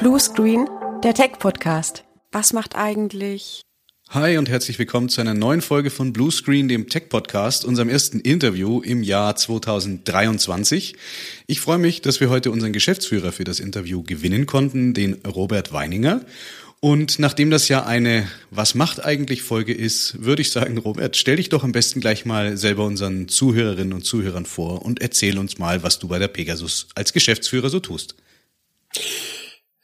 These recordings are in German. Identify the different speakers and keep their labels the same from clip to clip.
Speaker 1: Bluescreen, der Tech-Podcast. Was macht eigentlich
Speaker 2: Hi und herzlich willkommen zu einer neuen Folge von Bluescreen, dem Tech-Podcast, unserem ersten Interview im Jahr 2023. Ich freue mich, dass wir heute unseren Geschäftsführer für das Interview gewinnen konnten, den Robert Weininger. Und nachdem das ja eine Was macht eigentlich Folge ist, würde ich sagen, Robert, stell dich doch am besten gleich mal selber unseren Zuhörerinnen und Zuhörern vor und erzähl uns mal, was du bei der Pegasus als Geschäftsführer so tust.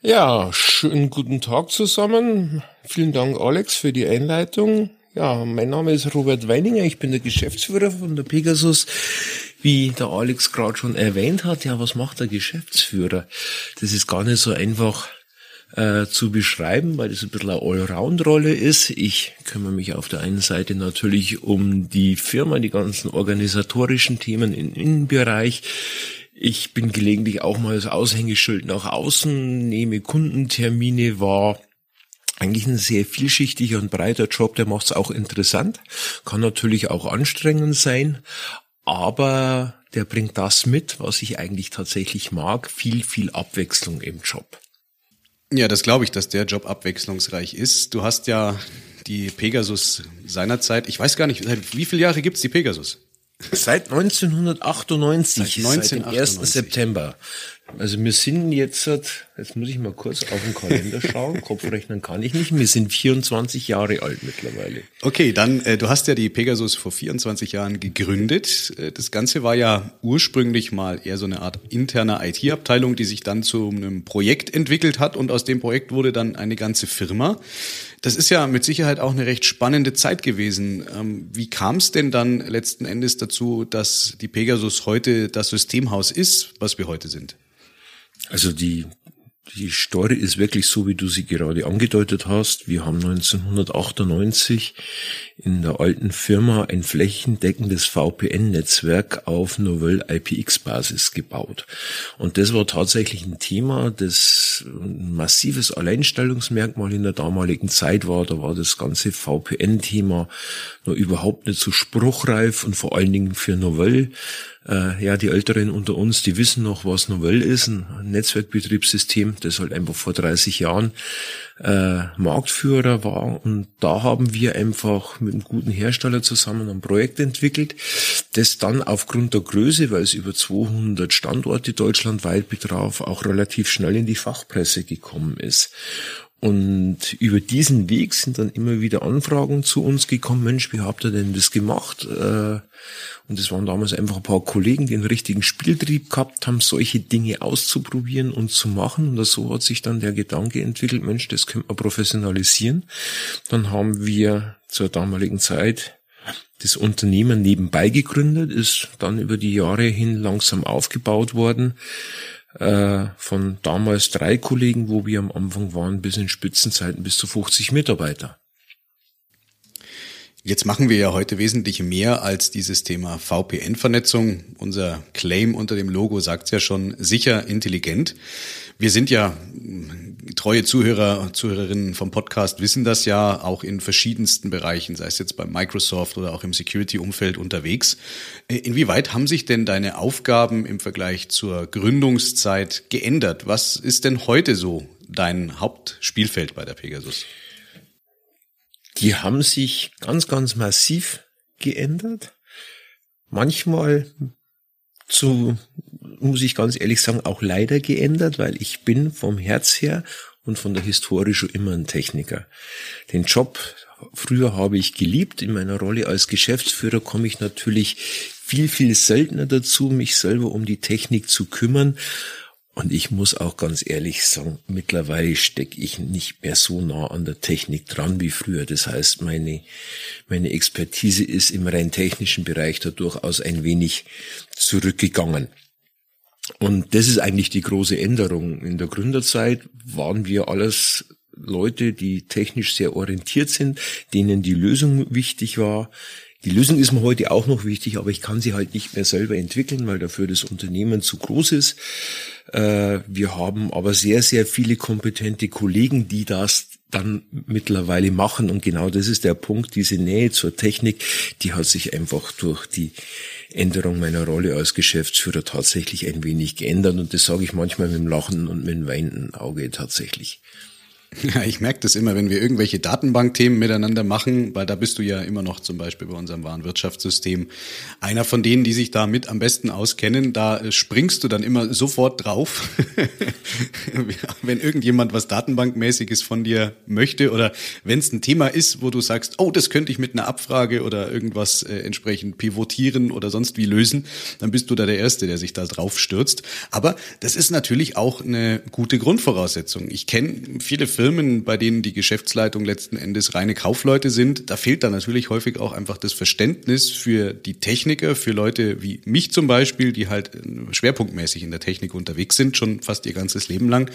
Speaker 3: Ja, schönen guten Tag zusammen. Vielen Dank, Alex, für die Einleitung. Ja, mein Name ist Robert Weininger, ich bin der Geschäftsführer von der Pegasus. Wie der Alex gerade schon erwähnt hat, ja, was macht der Geschäftsführer? Das ist gar nicht so einfach äh, zu beschreiben, weil das ein bisschen eine Allround-Rolle ist. Ich kümmere mich auf der einen Seite natürlich um die Firma, die ganzen organisatorischen Themen im Innenbereich. Ich bin gelegentlich auch mal das Aushängeschild nach außen, nehme Kundentermine wahr. Eigentlich ein sehr vielschichtiger und breiter Job, der macht es auch interessant, kann natürlich auch anstrengend sein, aber der bringt das mit, was ich eigentlich tatsächlich mag, viel, viel Abwechslung im Job.
Speaker 2: Ja, das glaube ich, dass der Job abwechslungsreich ist. Du hast ja die Pegasus seinerzeit, ich weiß gar nicht, wie viele Jahre gibt's die Pegasus?
Speaker 3: Seit 1998, seit, 1998. seit dem 1. September. Also wir sind jetzt, jetzt muss ich mal kurz auf den Kalender schauen, Kopfrechnen kann ich nicht, wir sind 24 Jahre alt mittlerweile.
Speaker 2: Okay, dann, äh, du hast ja die Pegasus vor 24 Jahren gegründet. Äh, das Ganze war ja ursprünglich mal eher so eine Art interne IT-Abteilung, die sich dann zu einem Projekt entwickelt hat und aus dem Projekt wurde dann eine ganze Firma. Das ist ja mit Sicherheit auch eine recht spannende Zeit gewesen. Ähm, wie kam es denn dann letzten Endes dazu, dass die Pegasus heute das Systemhaus ist, was wir heute sind?
Speaker 3: Also die die Story ist wirklich so, wie du sie gerade angedeutet hast. Wir haben 1998 in der alten Firma ein flächendeckendes VPN-Netzwerk auf Novell IPX-Basis gebaut. Und das war tatsächlich ein Thema, das ein massives Alleinstellungsmerkmal in der damaligen Zeit war. Da war das ganze VPN-Thema noch überhaupt nicht so spruchreif und vor allen Dingen für Novell äh, ja, die Älteren unter uns, die wissen noch, was Novell ist, ein Netzwerkbetriebssystem, das halt einfach vor 30 Jahren äh, Marktführer war. Und da haben wir einfach mit einem guten Hersteller zusammen ein Projekt entwickelt, das dann aufgrund der Größe, weil es über 200 Standorte deutschlandweit betraf, auch relativ schnell in die Fachpresse gekommen ist. Und über diesen Weg sind dann immer wieder Anfragen zu uns gekommen, Mensch, wie habt ihr denn das gemacht? Äh, und es waren damals einfach ein paar Kollegen, die einen richtigen Spieltrieb gehabt haben, solche Dinge auszuprobieren und zu machen. Und so hat sich dann der Gedanke entwickelt, Mensch, das können wir professionalisieren. Dann haben wir zur damaligen Zeit das Unternehmen nebenbei gegründet, ist dann über die Jahre hin langsam aufgebaut worden äh, von damals drei Kollegen, wo wir am Anfang waren, bis in Spitzenzeiten bis zu 50 Mitarbeiter.
Speaker 2: Jetzt machen wir ja heute wesentlich mehr als dieses Thema VPN-Vernetzung. Unser Claim unter dem Logo sagt ja schon sicher intelligent. Wir sind ja treue Zuhörer, Zuhörerinnen vom Podcast wissen das ja auch in verschiedensten Bereichen, sei es jetzt bei Microsoft oder auch im Security-Umfeld unterwegs. Inwieweit haben sich denn deine Aufgaben im Vergleich zur Gründungszeit geändert? Was ist denn heute so dein Hauptspielfeld bei der Pegasus?
Speaker 3: die haben sich ganz, ganz massiv geändert. Manchmal zu, muss ich ganz ehrlich sagen, auch leider geändert, weil ich bin vom Herz her und von der Historie schon immer ein Techniker. Den Job früher habe ich geliebt. In meiner Rolle als Geschäftsführer komme ich natürlich viel, viel seltener dazu, mich selber um die Technik zu kümmern. Und ich muss auch ganz ehrlich sagen, mittlerweile stecke ich nicht mehr so nah an der Technik dran wie früher. Das heißt, meine, meine Expertise ist im rein technischen Bereich da durchaus ein wenig zurückgegangen. Und das ist eigentlich die große Änderung. In der Gründerzeit waren wir alles Leute, die technisch sehr orientiert sind, denen die Lösung wichtig war, die Lösung ist mir heute auch noch wichtig, aber ich kann sie halt nicht mehr selber entwickeln, weil dafür das Unternehmen zu groß ist. Äh, wir haben aber sehr, sehr viele kompetente Kollegen, die das dann mittlerweile machen. Und genau das ist der Punkt, diese Nähe zur Technik, die hat sich einfach durch die Änderung meiner Rolle als Geschäftsführer tatsächlich ein wenig geändert. Und das sage ich manchmal mit dem Lachen und mit dem weinenden Auge tatsächlich.
Speaker 2: Ja, ich merke das immer, wenn wir irgendwelche Datenbankthemen miteinander machen, weil da bist du ja immer noch zum Beispiel bei unserem Warenwirtschaftssystem einer von denen, die sich da mit am besten auskennen. Da springst du dann immer sofort drauf, wenn irgendjemand was Datenbankmäßiges von dir möchte oder wenn es ein Thema ist, wo du sagst, oh, das könnte ich mit einer Abfrage oder irgendwas äh, entsprechend pivotieren oder sonst wie lösen, dann bist du da der Erste, der sich da drauf stürzt. Aber das ist natürlich auch eine gute Grundvoraussetzung. Ich kenne viele Firmen, bei denen die Geschäftsleitung letzten Endes reine Kaufleute sind, da fehlt dann natürlich häufig auch einfach das Verständnis für die Techniker, für Leute wie mich zum Beispiel, die halt schwerpunktmäßig in der Technik unterwegs sind, schon fast ihr ganzes Leben lang.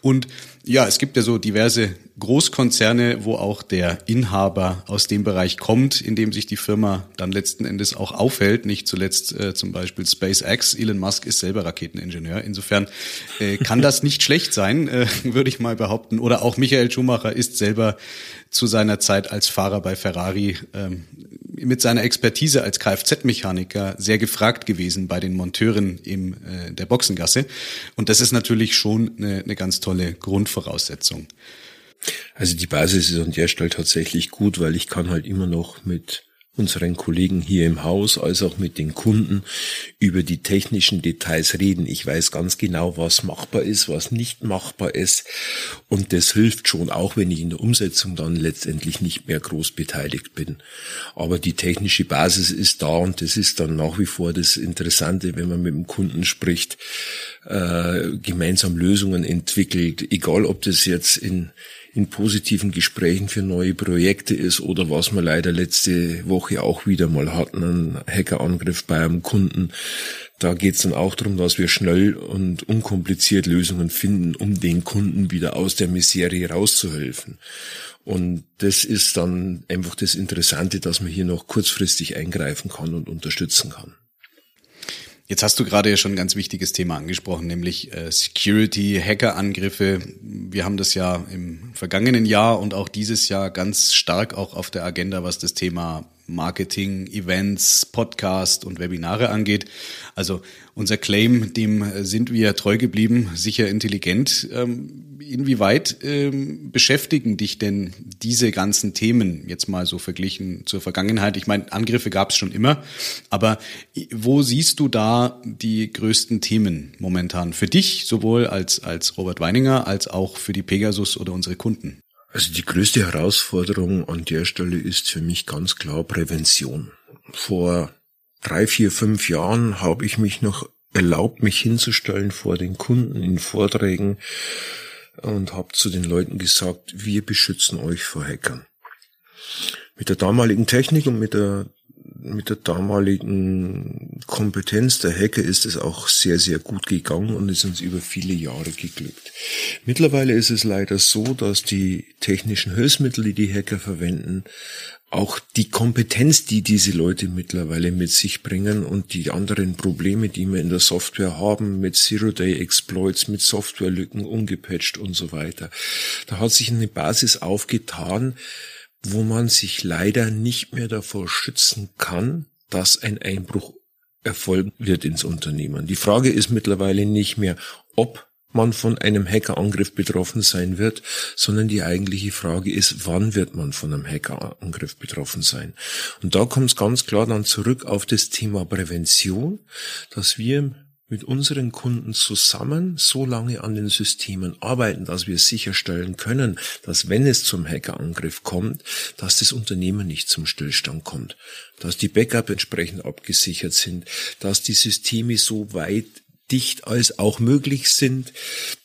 Speaker 2: Und ja, es gibt ja so diverse Großkonzerne, wo auch der Inhaber aus dem Bereich kommt, in dem sich die Firma dann letzten Endes auch aufhält. Nicht zuletzt äh, zum Beispiel SpaceX. Elon Musk ist selber Raketeningenieur. Insofern äh, kann das nicht schlecht sein, äh, würde ich mal behaupten. Oder auch Michael Schumacher ist selber zu seiner Zeit als Fahrer bei Ferrari ähm, mit seiner Expertise als Kfz-Mechaniker sehr gefragt gewesen bei den Monteuren im äh, der Boxengasse. Und das ist natürlich schon eine, eine ganz tolle Grundvoraussetzung.
Speaker 3: Also die Basis ist an der Stelle tatsächlich gut, weil ich kann halt immer noch mit unseren Kollegen hier im Haus als auch mit den Kunden über die technischen Details reden. Ich weiß ganz genau, was machbar ist, was nicht machbar ist. Und das hilft schon, auch wenn ich in der Umsetzung dann letztendlich nicht mehr groß beteiligt bin. Aber die technische Basis ist da und das ist dann nach wie vor das Interessante, wenn man mit dem Kunden spricht, äh, gemeinsam Lösungen entwickelt, egal ob das jetzt in in positiven Gesprächen für neue Projekte ist oder was wir leider letzte Woche auch wieder mal hatten, ein Hackerangriff bei einem Kunden. Da geht es dann auch darum, dass wir schnell und unkompliziert Lösungen finden, um den Kunden wieder aus der Miserie rauszuhelfen. Und das ist dann einfach das Interessante, dass man hier noch kurzfristig eingreifen kann und unterstützen kann.
Speaker 2: Jetzt hast du gerade ja schon ein ganz wichtiges Thema angesprochen, nämlich äh, Security, Hackerangriffe. Wir haben das ja im vergangenen Jahr und auch dieses Jahr ganz stark auch auf der Agenda, was das Thema Marketing, Events, Podcast und Webinare angeht. Also unser Claim, dem sind wir treu geblieben, sicher intelligent. Ähm, inwieweit ähm, beschäftigen dich denn diese ganzen Themen jetzt mal so verglichen zur Vergangenheit? Ich meine, Angriffe gab es schon immer, aber wo siehst du da die größten Themen momentan für dich, sowohl als, als Robert Weininger als auch für die Pegasus oder unsere Kunden?
Speaker 3: Also die größte Herausforderung an der Stelle ist für mich ganz klar Prävention. Vor drei, vier, fünf Jahren habe ich mich noch erlaubt, mich hinzustellen vor den Kunden in Vorträgen und habe zu den Leuten gesagt, wir beschützen euch vor Hackern. Mit der damaligen Technik und mit der mit der damaligen Kompetenz der Hacker ist es auch sehr, sehr gut gegangen und ist uns über viele Jahre geglückt. Mittlerweile ist es leider so, dass die technischen Hilfsmittel, die die Hacker verwenden, auch die Kompetenz, die diese Leute mittlerweile mit sich bringen und die anderen Probleme, die wir in der Software haben, mit Zero-Day-Exploits, mit Softwarelücken, ungepatcht und so weiter. Da hat sich eine Basis aufgetan, wo man sich leider nicht mehr davor schützen kann, dass ein Einbruch erfolgen wird ins Unternehmen. Die Frage ist mittlerweile nicht mehr, ob man von einem Hackerangriff betroffen sein wird, sondern die eigentliche Frage ist, wann wird man von einem Hackerangriff betroffen sein? Und da kommt es ganz klar dann zurück auf das Thema Prävention, dass wir mit unseren Kunden zusammen so lange an den Systemen arbeiten, dass wir sicherstellen können, dass wenn es zum Hackerangriff kommt, dass das Unternehmen nicht zum Stillstand kommt, dass die Backup entsprechend abgesichert sind, dass die Systeme so weit dicht als auch möglich sind,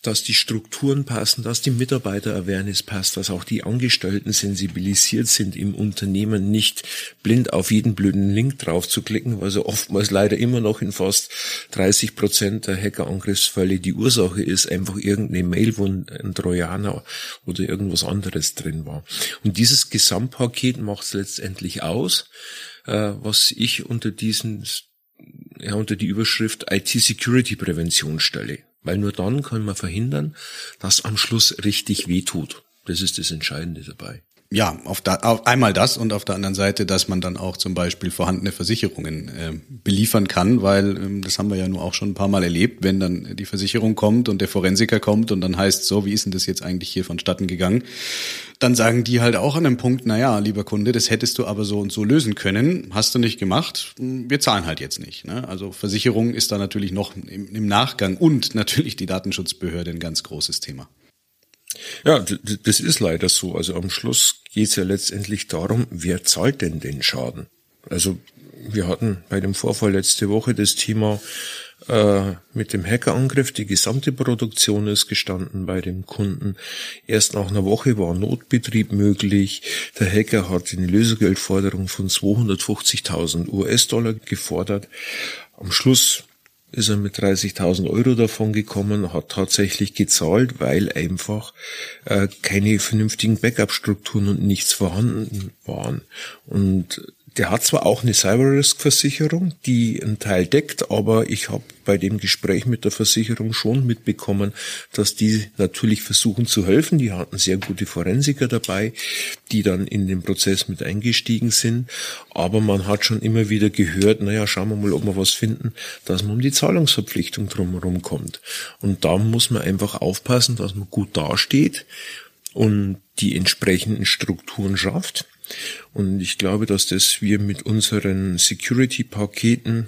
Speaker 3: dass die Strukturen passen, dass die Mitarbeiter-Awareness passt, dass auch die Angestellten sensibilisiert sind, im Unternehmen nicht blind auf jeden blöden Link drauf zu klicken, weil so oftmals leider immer noch in fast 30 Prozent der Hackerangriffsfälle die Ursache ist einfach irgendeine Mail, wo ein Trojaner oder irgendwas anderes drin war. Und dieses Gesamtpaket macht es letztendlich aus, äh, was ich unter diesen ja, unter die Überschrift IT-Security-Prävention stelle. Weil nur dann kann man verhindern, dass am Schluss richtig wehtut. Das ist das Entscheidende dabei
Speaker 2: ja, auf, da, auf einmal das und auf der anderen Seite, dass man dann auch zum Beispiel vorhandene Versicherungen äh, beliefern kann, weil ähm, das haben wir ja nur auch schon ein paar Mal erlebt, wenn dann die Versicherung kommt und der Forensiker kommt und dann heißt so, wie ist denn das jetzt eigentlich hier vonstatten gegangen? Dann sagen die halt auch an einem Punkt, na ja, lieber Kunde, das hättest du aber so und so lösen können, hast du nicht gemacht, wir zahlen halt jetzt nicht. Ne? Also Versicherung ist da natürlich noch im, im Nachgang und natürlich die Datenschutzbehörde ein ganz großes Thema.
Speaker 3: Ja, das ist leider so. Also am Schluss geht es ja letztendlich darum, wer zahlt denn den Schaden? Also wir hatten bei dem Vorfall letzte Woche das Thema äh, mit dem Hackerangriff. Die gesamte Produktion ist gestanden bei dem Kunden. Erst nach einer Woche war Notbetrieb möglich. Der Hacker hat eine Lösegeldforderung von 250.000 US-Dollar gefordert. Am Schluss ist er mit 30.000 Euro davon gekommen, hat tatsächlich gezahlt, weil einfach äh, keine vernünftigen Backup-Strukturen und nichts vorhanden waren. Und der hat zwar auch eine Cyber-Risk-Versicherung, die einen Teil deckt, aber ich habe bei dem Gespräch mit der Versicherung schon mitbekommen, dass die natürlich versuchen zu helfen. Die hatten sehr gute Forensiker dabei, die dann in den Prozess mit eingestiegen sind. Aber man hat schon immer wieder gehört, naja, schauen wir mal, ob wir was finden, dass man um die Zahlungsverpflichtung drumherum kommt. Und da muss man einfach aufpassen, dass man gut dasteht und die entsprechenden Strukturen schafft und ich glaube, dass das wir mit unseren Security-Paketen,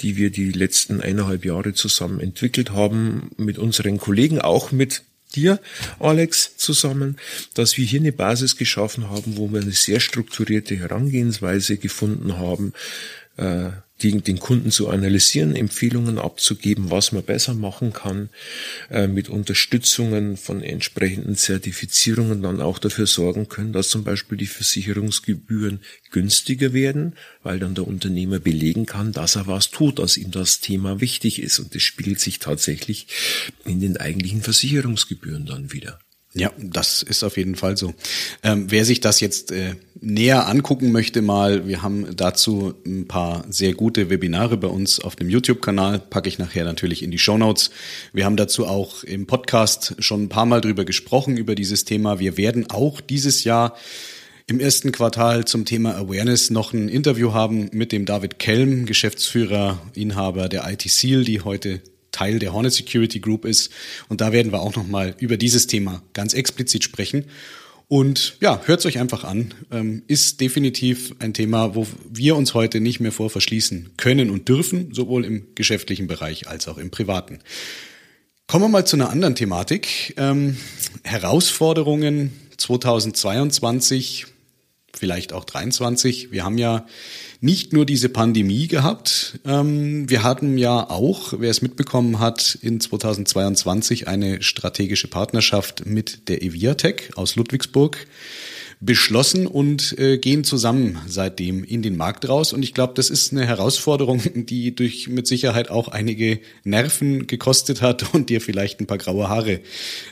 Speaker 3: die wir die letzten eineinhalb Jahre zusammen entwickelt haben, mit unseren Kollegen, auch mit dir, Alex, zusammen, dass wir hier eine Basis geschaffen haben, wo wir eine sehr strukturierte Herangehensweise gefunden haben, äh, die, den Kunden zu analysieren, Empfehlungen abzugeben, was man besser machen kann, äh, mit Unterstützungen von entsprechenden Zertifizierungen dann auch dafür sorgen können, dass zum Beispiel die Versicherungsgebühren günstiger werden, weil dann der Unternehmer belegen kann, dass er was tut, dass ihm das Thema wichtig ist. Und das spiegelt sich tatsächlich in den eigentlichen Versicherungsgebühren dann wieder.
Speaker 2: Ja, das ist auf jeden Fall so. Ähm, wer sich das jetzt äh, näher angucken möchte mal, wir haben dazu ein paar sehr gute Webinare bei uns auf dem YouTube-Kanal, packe ich nachher natürlich in die Show Notes. Wir haben dazu auch im Podcast schon ein paar Mal drüber gesprochen, über dieses Thema. Wir werden auch dieses Jahr im ersten Quartal zum Thema Awareness noch ein Interview haben mit dem David Kelm, Geschäftsführer, Inhaber der IT Seal, die heute Teil der Hornet Security Group ist. Und da werden wir auch nochmal über dieses Thema ganz explizit sprechen. Und ja, hört es euch einfach an. Ähm, ist definitiv ein Thema, wo wir uns heute nicht mehr vor verschließen können und dürfen, sowohl im geschäftlichen Bereich als auch im privaten. Kommen wir mal zu einer anderen Thematik. Ähm, Herausforderungen 2022, vielleicht auch 23. Wir haben ja nicht nur diese Pandemie gehabt. Ähm, wir hatten ja auch, wer es mitbekommen hat, in 2022 eine strategische Partnerschaft mit der Eviatec aus Ludwigsburg beschlossen und äh, gehen zusammen seitdem in den Markt raus. Und ich glaube, das ist eine Herausforderung, die durch mit Sicherheit auch einige Nerven gekostet hat und dir vielleicht ein paar graue Haare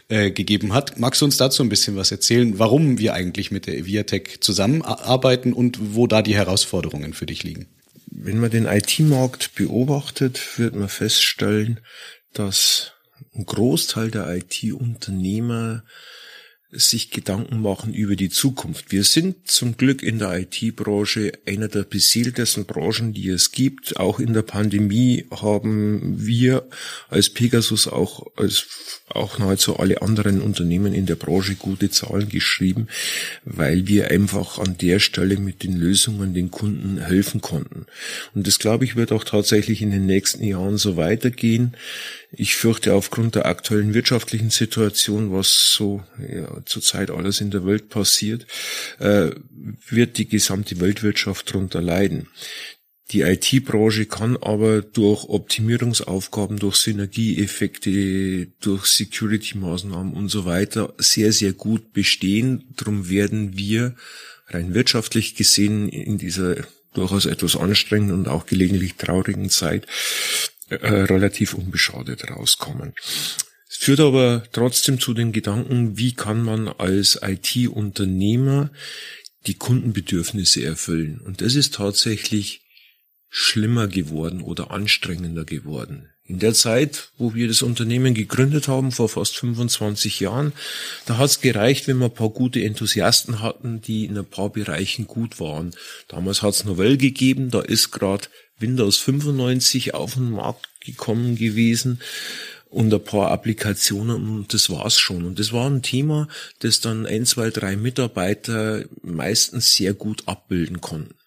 Speaker 2: äh, gegeben hat. Magst du uns dazu ein bisschen was erzählen, warum wir eigentlich mit der Viatec zusammenarbeiten und wo da die Herausforderungen für dich liegen?
Speaker 3: Wenn man den IT-Markt beobachtet, wird man feststellen, dass ein Großteil der IT-Unternehmer sich Gedanken machen über die Zukunft. Wir sind zum Glück in der IT-Branche einer der beseeltesten Branchen, die es gibt. Auch in der Pandemie haben wir als Pegasus auch als auch nahezu alle anderen Unternehmen in der Branche gute Zahlen geschrieben, weil wir einfach an der Stelle mit den Lösungen den Kunden helfen konnten. Und das glaube ich wird auch tatsächlich in den nächsten Jahren so weitergehen. Ich fürchte aufgrund der aktuellen wirtschaftlichen Situation, was so ja, zurzeit alles in der Welt passiert, äh, wird die gesamte Weltwirtschaft darunter leiden. Die IT-Branche kann aber durch Optimierungsaufgaben, durch Synergieeffekte, durch Security-Maßnahmen und so weiter sehr, sehr gut bestehen. Darum werden wir rein wirtschaftlich gesehen in dieser durchaus etwas anstrengenden und auch gelegentlich traurigen Zeit äh, relativ unbeschadet rauskommen. Es führt aber trotzdem zu den Gedanken, wie kann man als IT-Unternehmer die Kundenbedürfnisse erfüllen. Und das ist tatsächlich schlimmer geworden oder anstrengender geworden. In der Zeit, wo wir das Unternehmen gegründet haben, vor fast 25 Jahren, da hat es gereicht, wenn wir ein paar gute Enthusiasten hatten, die in ein paar Bereichen gut waren. Damals hat es Novell gegeben, da ist gerade Windows 95 auf den Markt gekommen gewesen und ein paar Applikationen und das war's schon. Und das war ein Thema, das dann ein, zwei, drei Mitarbeiter meistens sehr gut abbilden konnten.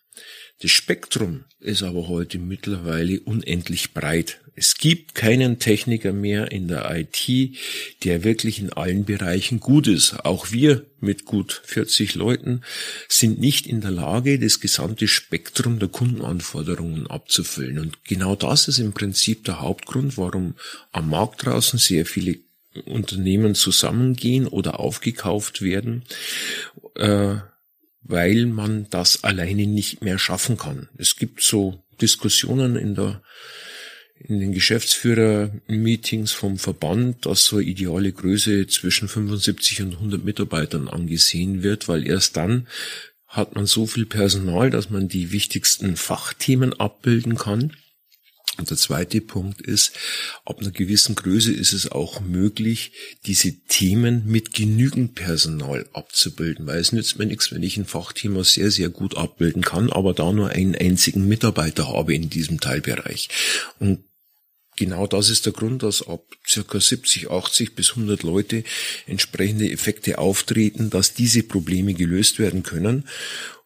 Speaker 3: Das Spektrum ist aber heute mittlerweile unendlich breit. Es gibt keinen Techniker mehr in der IT, der wirklich in allen Bereichen gut ist. Auch wir mit gut 40 Leuten sind nicht in der Lage, das gesamte Spektrum der Kundenanforderungen abzufüllen. Und genau das ist im Prinzip der Hauptgrund, warum am Markt draußen sehr viele Unternehmen zusammengehen oder aufgekauft werden. Äh, weil man das alleine nicht mehr schaffen kann. Es gibt so Diskussionen in der in den Geschäftsführer-Meetings vom Verband, dass so eine ideale Größe zwischen 75 und 100 Mitarbeitern angesehen wird, weil erst dann hat man so viel Personal, dass man die wichtigsten Fachthemen abbilden kann. Und der zweite Punkt ist, ab einer gewissen Größe ist es auch möglich, diese Themen mit genügend Personal abzubilden, weil es nützt mir nichts, wenn ich ein Fachthema sehr, sehr gut abbilden kann, aber da nur einen einzigen Mitarbeiter habe in diesem Teilbereich. Und genau das ist der Grund, dass ab circa 70, 80 bis 100 Leute entsprechende Effekte auftreten, dass diese Probleme gelöst werden können.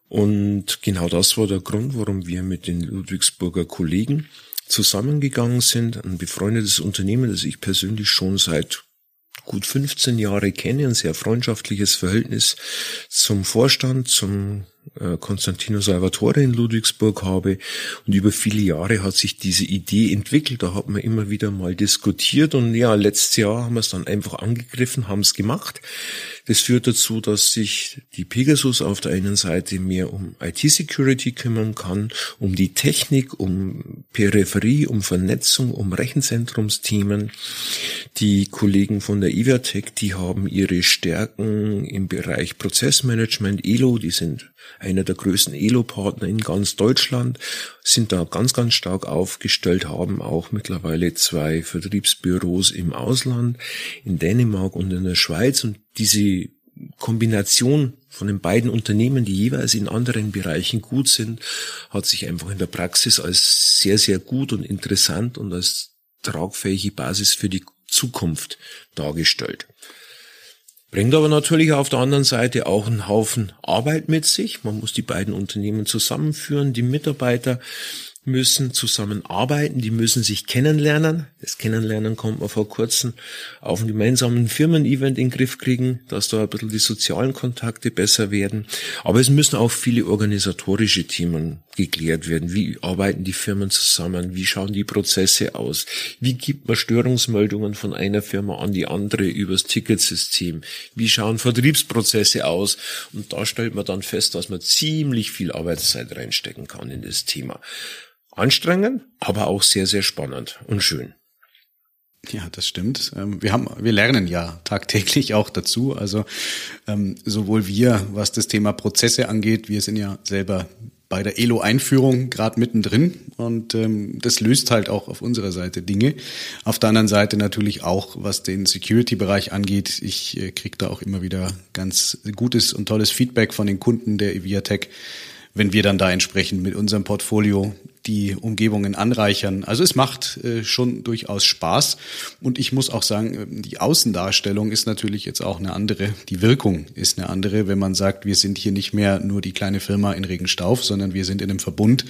Speaker 3: Und genau das war der Grund, warum wir mit den Ludwigsburger Kollegen zusammengegangen sind, ein befreundetes Unternehmen, das ich persönlich schon seit gut 15 Jahre kenne, ein sehr freundschaftliches Verhältnis zum Vorstand, zum Konstantino Salvatore in Ludwigsburg habe. Und über viele Jahre hat sich diese Idee entwickelt. Da hat man immer wieder mal diskutiert. Und ja, letztes Jahr haben wir es dann einfach angegriffen, haben es gemacht. Das führt dazu, dass sich die Pegasus auf der einen Seite mehr um IT-Security kümmern kann, um die Technik, um Peripherie, um Vernetzung, um Rechenzentrumsthemen. Die Kollegen von der Ivatec, die haben ihre Stärken im Bereich Prozessmanagement, ELO, die sind einer der größten ELO-Partner in ganz Deutschland, sind da ganz, ganz stark aufgestellt, haben auch mittlerweile zwei Vertriebsbüros im Ausland, in Dänemark und in der Schweiz und diese Kombination von den beiden Unternehmen, die jeweils in anderen Bereichen gut sind, hat sich einfach in der Praxis als sehr, sehr gut und interessant und als tragfähige Basis für die Zukunft dargestellt. Bringt aber natürlich auf der anderen Seite auch einen Haufen Arbeit mit sich. Man muss die beiden Unternehmen zusammenführen, die Mitarbeiter müssen zusammenarbeiten, die müssen sich kennenlernen. Das Kennenlernen kommt man vor kurzem auf einem gemeinsamen Firmen-Event in den Griff kriegen, dass da ein bisschen die sozialen Kontakte besser werden. Aber es müssen auch viele organisatorische Themen geklärt werden. Wie arbeiten die Firmen zusammen? Wie schauen die Prozesse aus? Wie gibt man Störungsmeldungen von einer Firma an die andere übers Ticketsystem? Wie schauen Vertriebsprozesse aus? Und da stellt man dann fest, dass man ziemlich viel Arbeitszeit reinstecken kann in das Thema anstrengend, aber auch sehr, sehr spannend und schön.
Speaker 2: Ja, das stimmt. Ähm, wir haben, wir lernen ja tagtäglich auch dazu. Also ähm, sowohl wir, was das Thema Prozesse angeht, wir sind ja selber bei der Elo-Einführung gerade mittendrin und ähm, das löst halt auch auf unserer Seite Dinge. Auf der anderen Seite natürlich auch, was den Security-Bereich angeht. Ich äh, kriege da auch immer wieder ganz gutes und tolles Feedback von den Kunden der Eviatech, wenn wir dann da entsprechend mit unserem Portfolio die Umgebungen anreichern. Also es macht äh, schon durchaus Spaß. Und ich muss auch sagen, äh, die Außendarstellung ist natürlich jetzt auch eine andere. Die Wirkung ist eine andere, wenn man sagt, wir sind hier nicht mehr nur die kleine Firma in Regenstauf, sondern wir sind in einem Verbund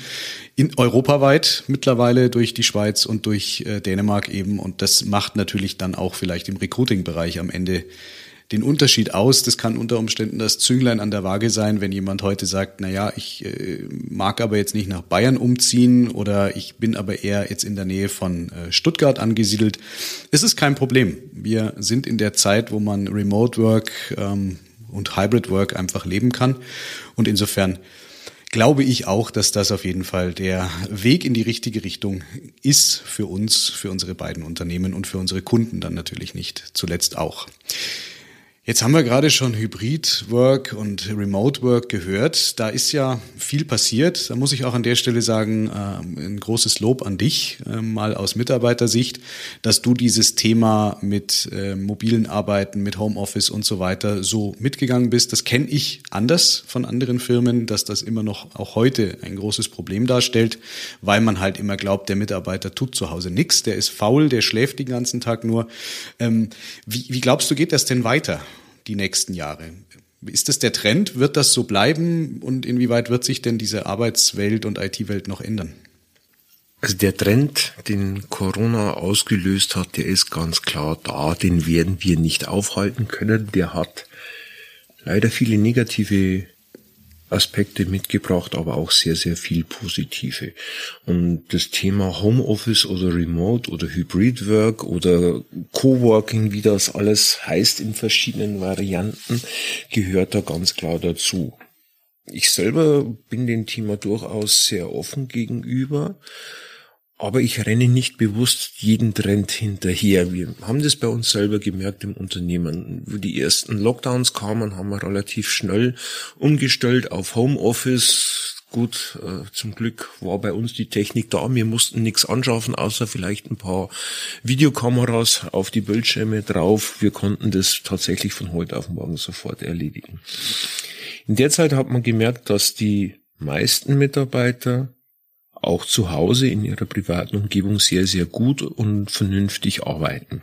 Speaker 2: in europaweit mittlerweile durch die Schweiz und durch äh, Dänemark eben. Und das macht natürlich dann auch vielleicht im Recruiting-Bereich am Ende den Unterschied aus. Das kann unter Umständen das Zünglein an der Waage sein, wenn jemand heute sagt, na ja, ich äh, mag aber jetzt nicht nach Bayern umziehen oder ich bin aber eher jetzt in der Nähe von äh, Stuttgart angesiedelt. Es ist kein Problem. Wir sind in der Zeit, wo man Remote Work ähm, und Hybrid Work einfach leben kann. Und insofern glaube ich auch, dass das auf jeden Fall der Weg in die richtige Richtung ist für uns, für unsere beiden Unternehmen und für unsere Kunden dann natürlich nicht zuletzt auch. Jetzt haben wir gerade schon Hybrid Work und Remote Work gehört. Da ist ja viel passiert. Da muss ich auch an der Stelle sagen, äh, ein großes Lob an dich, äh, mal aus Mitarbeitersicht, dass du dieses Thema mit äh, mobilen Arbeiten, mit Homeoffice und so weiter so mitgegangen bist. Das kenne ich anders von anderen Firmen, dass das immer noch auch heute ein großes Problem darstellt, weil man halt immer glaubt, der Mitarbeiter tut zu Hause nichts, der ist faul, der schläft den ganzen Tag nur. Ähm, wie glaubst du, geht das denn weiter? Die nächsten Jahre. Ist das der Trend? Wird das so bleiben? Und inwieweit wird sich denn diese Arbeitswelt und IT-Welt noch ändern?
Speaker 3: Also der Trend, den Corona ausgelöst hat, der ist ganz klar da. Den werden wir nicht aufhalten können. Der hat leider viele negative Aspekte mitgebracht, aber auch sehr, sehr viel positive. Und das Thema Homeoffice oder Remote oder Hybrid Work oder Coworking, wie das alles heißt in verschiedenen Varianten, gehört da ganz klar dazu. Ich selber bin dem Thema durchaus sehr offen gegenüber. Aber ich renne nicht bewusst jeden Trend hinterher. Wir haben das bei uns selber gemerkt im Unternehmen. Wo die ersten Lockdowns kamen, haben wir relativ schnell umgestellt auf Homeoffice. Gut, äh, zum Glück war bei uns die Technik da. Wir mussten nichts anschaffen, außer vielleicht ein paar Videokameras auf die Bildschirme drauf. Wir konnten das tatsächlich von heute auf morgen sofort erledigen. In der Zeit hat man gemerkt, dass die meisten Mitarbeiter auch zu Hause in ihrer privaten Umgebung sehr, sehr gut und vernünftig arbeiten.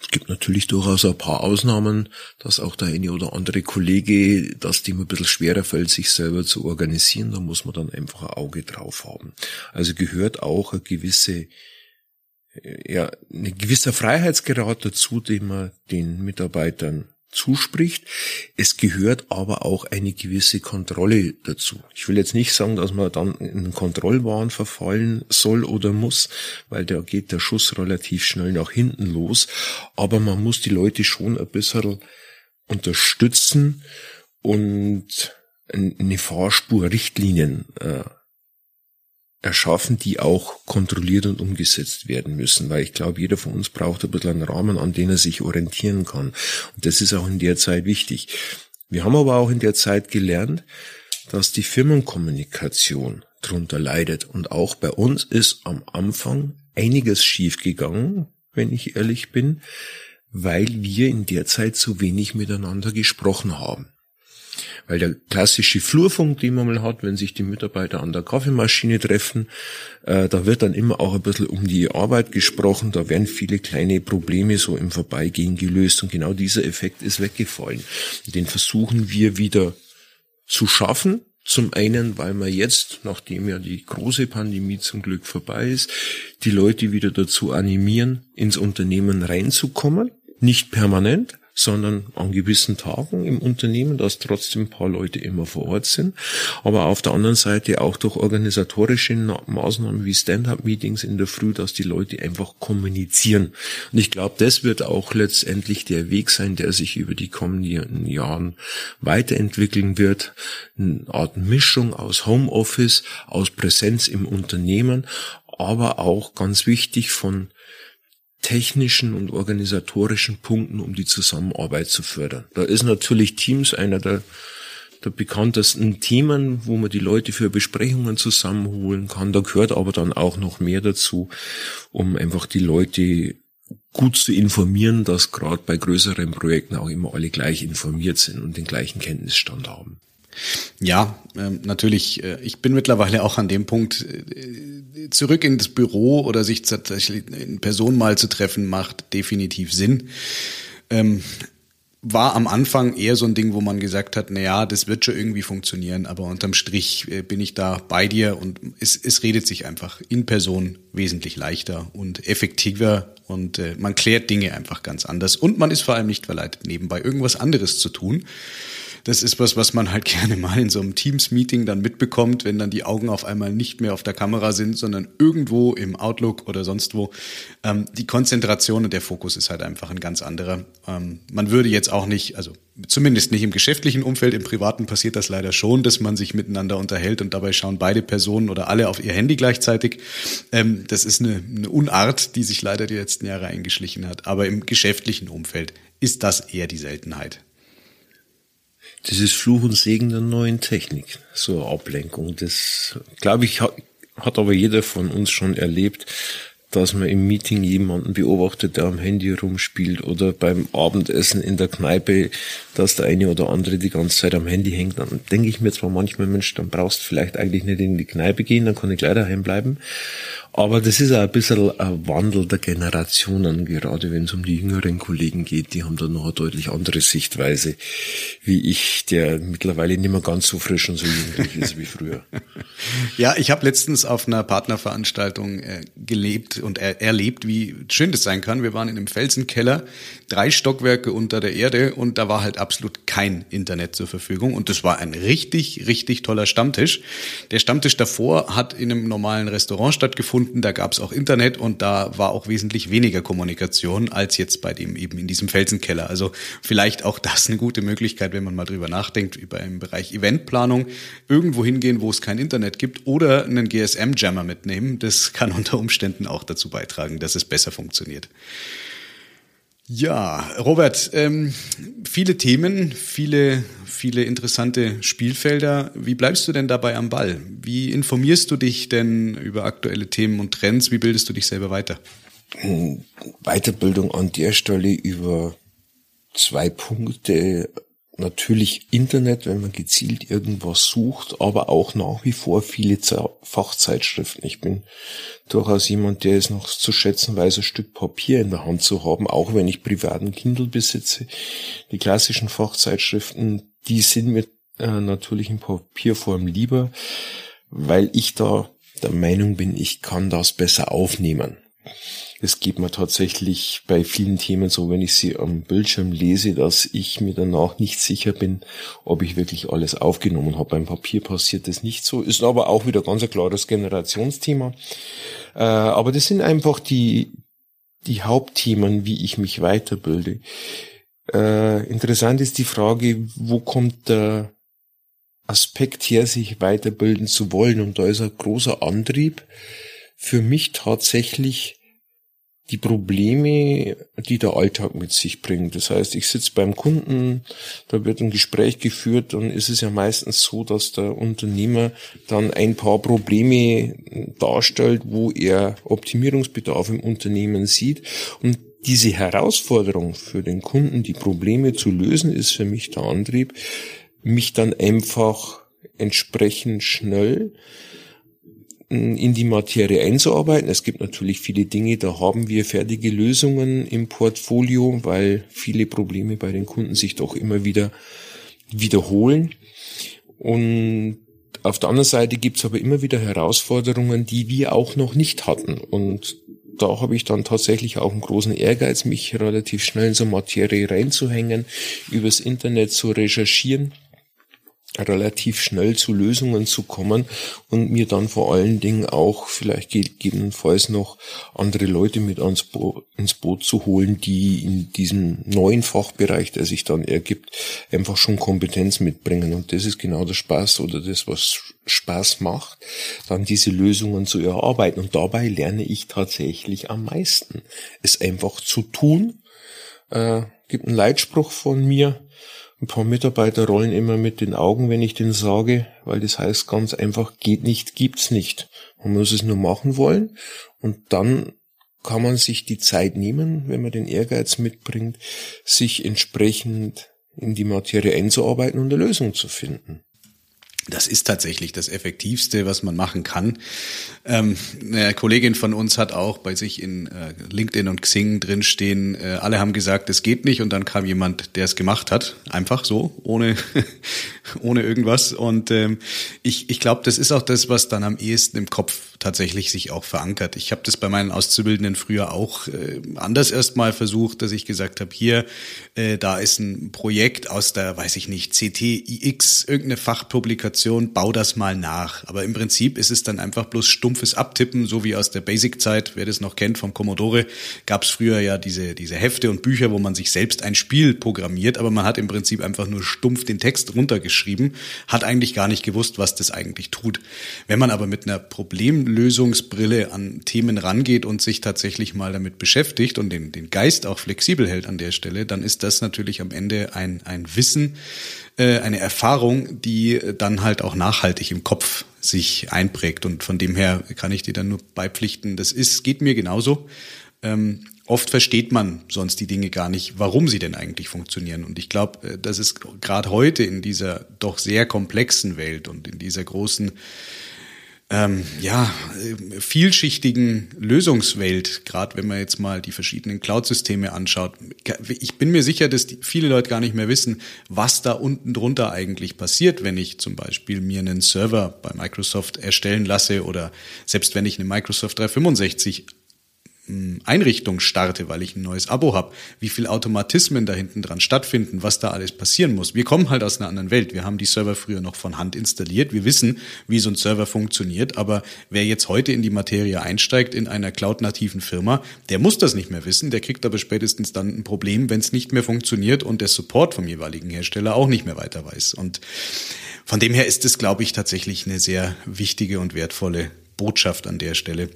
Speaker 3: Es gibt natürlich durchaus ein paar Ausnahmen, dass auch der eine oder andere Kollege das dem ein bisschen schwerer fällt, sich selber zu organisieren. Da muss man dann einfach ein Auge drauf haben. Also gehört auch eine gewisse, ja, ein gewisser Freiheitsgrad dazu, den man den Mitarbeitern zuspricht. Es gehört aber auch eine gewisse Kontrolle dazu. Ich will jetzt nicht sagen, dass man dann in Kontrollwahn verfallen soll oder muss, weil da geht der Schuss relativ schnell nach hinten los. Aber man muss die Leute schon ein bisschen unterstützen und eine Fahrspur Richtlinien äh, erschaffen, die auch kontrolliert und umgesetzt werden müssen, weil ich glaube, jeder von uns braucht ein bisschen einen Rahmen, an den er sich orientieren kann. Und das ist auch in der Zeit wichtig. Wir haben aber auch in der Zeit gelernt, dass die Firmenkommunikation drunter leidet. Und auch bei uns ist am Anfang einiges schiefgegangen, wenn ich ehrlich bin, weil wir in der Zeit zu wenig miteinander gesprochen haben. Weil der klassische Flurfunk, den man mal hat, wenn sich die Mitarbeiter an der Kaffeemaschine treffen, äh, da wird dann immer auch ein bisschen um die Arbeit gesprochen, da werden viele kleine Probleme so im Vorbeigehen gelöst und genau dieser Effekt ist weggefallen. Den versuchen wir wieder zu schaffen, zum einen, weil wir jetzt, nachdem ja die große Pandemie zum Glück vorbei ist, die Leute wieder dazu animieren, ins Unternehmen reinzukommen. Nicht permanent, sondern an gewissen Tagen im Unternehmen, dass trotzdem ein paar Leute immer vor Ort sind. Aber auf der anderen Seite auch durch organisatorische Maßnahmen wie Stand-up-Meetings in der Früh, dass die Leute einfach kommunizieren. Und ich glaube, das wird auch letztendlich der Weg sein, der sich über die kommenden Jahren weiterentwickeln wird. Eine Art Mischung aus Homeoffice, aus Präsenz im Unternehmen, aber auch ganz wichtig von technischen und organisatorischen Punkten, um die Zusammenarbeit zu fördern. Da ist natürlich Teams einer der, der bekanntesten Themen, wo man die Leute für Besprechungen zusammenholen kann. Da gehört aber dann auch noch mehr dazu, um einfach die Leute gut zu informieren, dass gerade bei größeren Projekten auch immer alle gleich informiert sind und den gleichen Kenntnisstand haben.
Speaker 2: Ja, ähm, natürlich. Äh, ich bin mittlerweile auch an dem Punkt, äh, zurück ins Büro oder sich tatsächlich in Person mal zu treffen, macht definitiv Sinn. Ähm, war am Anfang eher so ein Ding, wo man gesagt hat, na ja, das wird schon irgendwie funktionieren, aber unterm Strich äh, bin ich da bei dir und es, es redet sich einfach in Person wesentlich leichter und effektiver und äh, man klärt Dinge einfach ganz anders und man ist vor allem nicht verleitet, nebenbei irgendwas anderes zu tun das ist was, was man halt gerne mal in so einem Teams-Meeting dann mitbekommt, wenn dann die Augen auf einmal nicht mehr auf der Kamera sind, sondern irgendwo im Outlook oder sonst wo. Ähm, die Konzentration und der Fokus ist halt einfach ein ganz anderer. Ähm, man würde jetzt auch nicht, also zumindest nicht im geschäftlichen Umfeld, im privaten passiert das leider schon, dass man sich miteinander unterhält und dabei schauen beide Personen oder alle auf ihr Handy gleichzeitig. Ähm, das ist eine, eine Unart, die sich leider die letzten Jahre eingeschlichen hat. Aber im geschäftlichen Umfeld ist das eher die Seltenheit.
Speaker 3: Das ist Fluch und Segen der neuen Technik, so Ablenkung. Das, glaube ich, hat, hat aber jeder von uns schon erlebt, dass man im Meeting jemanden beobachtet, der am Handy rumspielt oder beim Abendessen in der Kneipe, dass der eine oder andere die ganze Zeit am Handy hängt. Dann denke ich mir zwar manchmal, Mensch, dann brauchst du vielleicht eigentlich nicht in die Kneipe gehen, dann kann ich gleich daheim bleiben. Aber das ist auch ein bisschen ein Wandel der Generationen, gerade wenn es um die jüngeren Kollegen geht, die haben da noch eine deutlich andere Sichtweise, wie ich, der mittlerweile nicht mehr ganz so frisch und so jugendlich ist wie früher.
Speaker 2: Ja, ich habe letztens auf einer Partnerveranstaltung äh, gelebt und er, erlebt, wie schön das sein kann. Wir waren in einem Felsenkeller, drei Stockwerke unter der Erde und da war halt absolut kein Internet zur Verfügung und das war ein richtig, richtig toller Stammtisch. Der Stammtisch davor hat in einem normalen Restaurant stattgefunden, da gab es auch Internet und da war auch wesentlich weniger Kommunikation als jetzt bei dem eben in diesem Felsenkeller. Also vielleicht auch das eine gute Möglichkeit, wenn man mal drüber nachdenkt, über im Bereich Eventplanung irgendwo hingehen, wo es kein Internet gibt oder einen GSM-Jammer mitnehmen. Das kann unter Umständen auch dazu beitragen, dass es besser funktioniert. Ja, Robert, ähm, viele Themen, viele, viele interessante Spielfelder. Wie bleibst du denn dabei am Ball? Wie informierst du dich denn über aktuelle Themen und Trends? Wie bildest du dich selber weiter?
Speaker 3: Weiterbildung an der Stelle über zwei Punkte natürlich Internet, wenn man gezielt irgendwas sucht, aber auch nach wie vor viele Fachzeitschriften. Ich bin durchaus jemand, der es noch zu schätzen weiß, ein Stück Papier in der Hand zu haben, auch wenn ich privaten Kindle besitze. Die klassischen Fachzeitschriften, die sind mir äh, natürlich in Papierform lieber, weil ich da der Meinung bin, ich kann das besser aufnehmen. Es geht mir tatsächlich bei vielen Themen so, wenn ich sie am Bildschirm lese, dass ich mir danach nicht sicher bin, ob ich wirklich alles aufgenommen habe. Beim Papier passiert das nicht so. Ist aber auch wieder ganz ein klares Generationsthema. Äh, aber das sind einfach die, die Hauptthemen, wie ich mich weiterbilde. Äh, interessant ist die Frage, wo kommt der Aspekt her, sich weiterbilden zu wollen? Und da ist ein großer Antrieb für mich tatsächlich die Probleme, die der Alltag mit sich bringt. Das heißt, ich sitze beim Kunden, da wird ein Gespräch geführt und ist es ja meistens so, dass der Unternehmer dann ein paar Probleme darstellt, wo er Optimierungsbedarf im Unternehmen sieht. Und diese Herausforderung für den Kunden, die Probleme zu lösen, ist für mich der Antrieb, mich dann einfach entsprechend schnell in die Materie einzuarbeiten. Es gibt natürlich viele Dinge, da haben wir fertige Lösungen im Portfolio, weil viele Probleme bei den Kunden sich doch immer wieder wiederholen. Und auf der anderen Seite gibt es aber immer wieder Herausforderungen, die wir auch noch nicht hatten. Und da habe ich dann tatsächlich auch einen großen Ehrgeiz, mich relativ schnell in so Materie reinzuhängen, übers Internet zu recherchieren relativ schnell zu Lösungen zu kommen und mir dann vor allen Dingen auch vielleicht gegebenenfalls noch andere Leute mit ans Bo ins Boot zu holen, die in diesem neuen Fachbereich, der sich dann ergibt, einfach schon Kompetenz mitbringen. Und das ist genau der Spaß oder das, was Spaß macht, dann diese Lösungen zu erarbeiten. Und dabei lerne ich tatsächlich am meisten, es einfach zu tun. Äh, gibt einen Leitspruch von mir, ein paar Mitarbeiter rollen immer mit den Augen, wenn ich den sage, weil das heißt ganz einfach, geht nicht, gibt's nicht. Man muss es nur machen wollen und dann kann man sich die Zeit nehmen, wenn man den Ehrgeiz mitbringt, sich entsprechend in die Materie einzuarbeiten und eine Lösung zu finden.
Speaker 2: Das ist tatsächlich das Effektivste, was man machen kann. Ähm, eine Kollegin von uns hat auch bei sich in äh, LinkedIn und Xing drinstehen, äh, alle haben gesagt, es geht nicht und dann kam jemand, der es gemacht hat. Einfach so, ohne, ohne irgendwas. Und ähm, ich, ich glaube, das ist auch das, was dann am ehesten im Kopf tatsächlich sich auch verankert. Ich habe das bei meinen Auszubildenden früher auch äh, anders erstmal versucht, dass ich gesagt habe, hier, äh, da ist ein Projekt aus der, weiß ich nicht, CTIX, irgendeine Fachpublikation, Spezifikation, bau das mal nach. Aber im Prinzip ist es dann einfach bloß stumpfes Abtippen, so wie aus der Basic-Zeit, wer das noch kennt vom Commodore, gab es früher ja diese, diese Hefte und Bücher, wo man sich selbst ein Spiel programmiert, aber man hat im Prinzip einfach nur stumpf den Text runtergeschrieben, hat eigentlich gar nicht gewusst, was das eigentlich tut. Wenn man aber mit einer Problemlösungsbrille an Themen rangeht und sich tatsächlich mal damit beschäftigt und den, den Geist auch flexibel hält an der Stelle, dann ist das natürlich am Ende ein, ein Wissen, äh, eine Erfahrung, die dann halt auch nachhaltig im Kopf sich einprägt. Und von dem her kann ich dir dann nur beipflichten, das ist, geht mir genauso. Ähm, oft versteht man sonst die Dinge gar nicht, warum sie denn eigentlich funktionieren. Und ich glaube, äh, dass es gerade heute in dieser doch sehr komplexen Welt und in dieser großen ähm, ja, äh, vielschichtigen Lösungswelt, gerade wenn man jetzt mal die verschiedenen Cloud-Systeme anschaut. Ich bin mir sicher, dass viele Leute gar nicht mehr wissen, was da unten drunter eigentlich passiert, wenn ich zum Beispiel mir einen Server bei Microsoft erstellen lasse oder selbst wenn ich eine Microsoft 365 Einrichtung starte, weil ich ein neues Abo habe, wie viel Automatismen da hinten dran stattfinden, was da alles passieren muss. Wir kommen halt aus einer anderen Welt. Wir haben die Server früher noch von Hand installiert. Wir wissen, wie so ein Server funktioniert. Aber wer jetzt heute in die Materie einsteigt in einer cloud-nativen Firma, der muss das nicht mehr wissen. Der kriegt aber spätestens dann ein Problem, wenn es nicht mehr funktioniert und der Support vom jeweiligen Hersteller auch nicht mehr weiter weiß. Und von dem her ist es, glaube ich, tatsächlich eine sehr wichtige und wertvolle Botschaft an der Stelle